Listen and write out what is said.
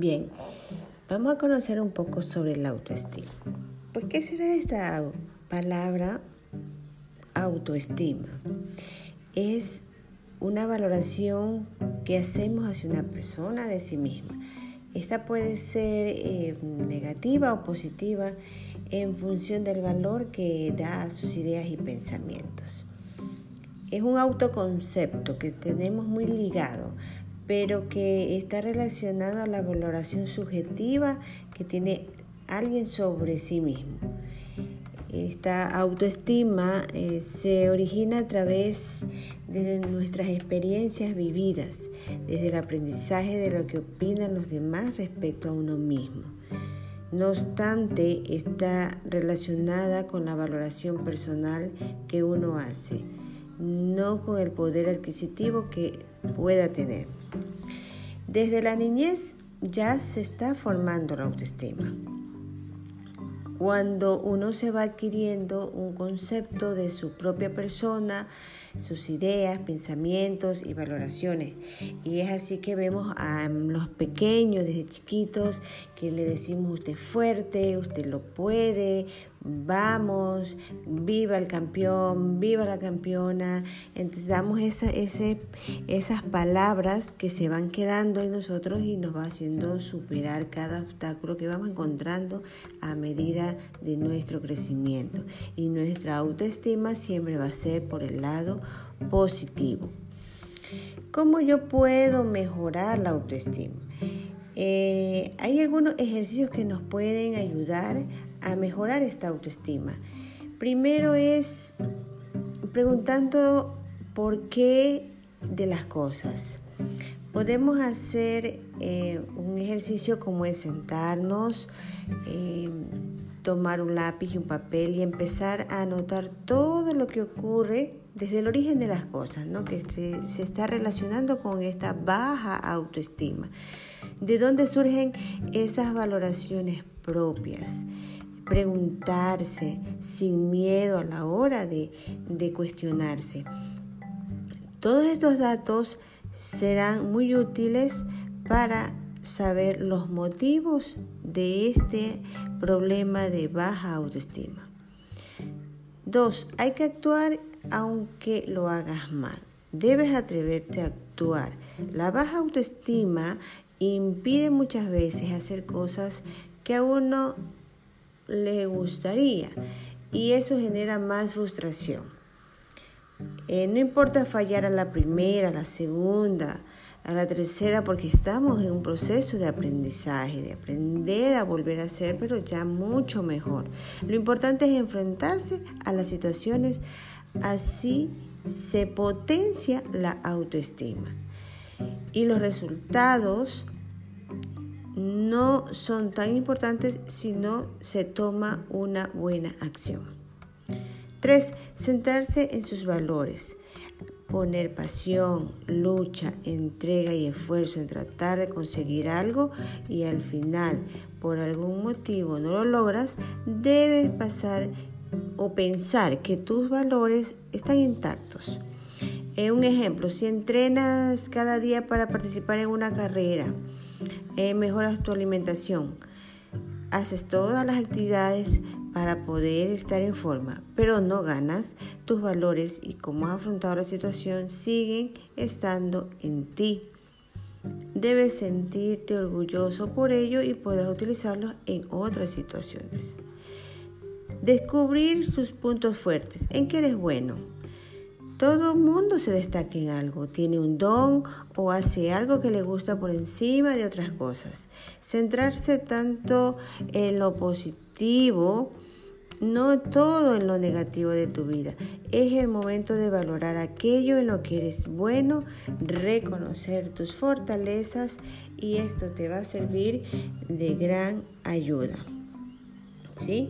Bien, vamos a conocer un poco sobre la autoestima. Pues, ¿qué será esta palabra autoestima? Es una valoración que hacemos hacia una persona de sí misma. Esta puede ser eh, negativa o positiva en función del valor que da a sus ideas y pensamientos. Es un autoconcepto que tenemos muy ligado, pero que está relacionado a la valoración subjetiva que tiene alguien sobre sí mismo. Esta autoestima eh, se origina a través de nuestras experiencias vividas, desde el aprendizaje de lo que opinan los demás respecto a uno mismo. No obstante, está relacionada con la valoración personal que uno hace, no con el poder adquisitivo que pueda tener. Desde la niñez ya se está formando la autoestima. Cuando uno se va adquiriendo un concepto de su propia persona, sus ideas, pensamientos y valoraciones. Y es así que vemos a los pequeños desde chiquitos que le decimos usted es fuerte, usted lo puede, vamos, viva el campeón, viva la campeona. Entonces damos esas palabras que se van quedando en nosotros y nos va haciendo superar cada obstáculo que vamos encontrando a medida de nuestro crecimiento. Y nuestra autoestima siempre va a ser por el lado positivo. ¿Cómo yo puedo mejorar la autoestima? Eh, hay algunos ejercicios que nos pueden ayudar a mejorar esta autoestima. Primero es preguntando por qué de las cosas. Podemos hacer eh, un ejercicio como es sentarnos, eh, tomar un lápiz y un papel y empezar a anotar todo lo que ocurre desde el origen de las cosas, ¿no? que se, se está relacionando con esta baja autoestima. ¿De dónde surgen esas valoraciones propias? Preguntarse sin miedo a la hora de, de cuestionarse. Todos estos datos serán muy útiles para saber los motivos de este problema de baja autoestima. Dos, hay que actuar aunque lo hagas mal. Debes atreverte a actuar. La baja autoestima impide muchas veces hacer cosas que a uno le gustaría y eso genera más frustración. Eh, no importa fallar a la primera, a la segunda, a la tercera, porque estamos en un proceso de aprendizaje, de aprender a volver a ser, pero ya mucho mejor. Lo importante es enfrentarse a las situaciones, así se potencia la autoestima. Y los resultados no son tan importantes si no se toma una buena acción. 3. Centrarse en sus valores poner pasión, lucha, entrega y esfuerzo en tratar de conseguir algo y al final por algún motivo no lo logras, debes pasar o pensar que tus valores están intactos. Eh, un ejemplo, si entrenas cada día para participar en una carrera, eh, mejoras tu alimentación, haces todas las actividades para poder estar en forma, pero no ganas, tus valores y cómo has afrontado la situación siguen estando en ti. Debes sentirte orgulloso por ello y podrás utilizarlos en otras situaciones. Descubrir sus puntos fuertes. ¿En qué eres bueno? Todo mundo se destaca en algo, tiene un don o hace algo que le gusta por encima de otras cosas. Centrarse tanto en lo positivo, no todo en lo negativo de tu vida. Es el momento de valorar aquello en lo que eres bueno, reconocer tus fortalezas y esto te va a servir de gran ayuda. ¿Sí?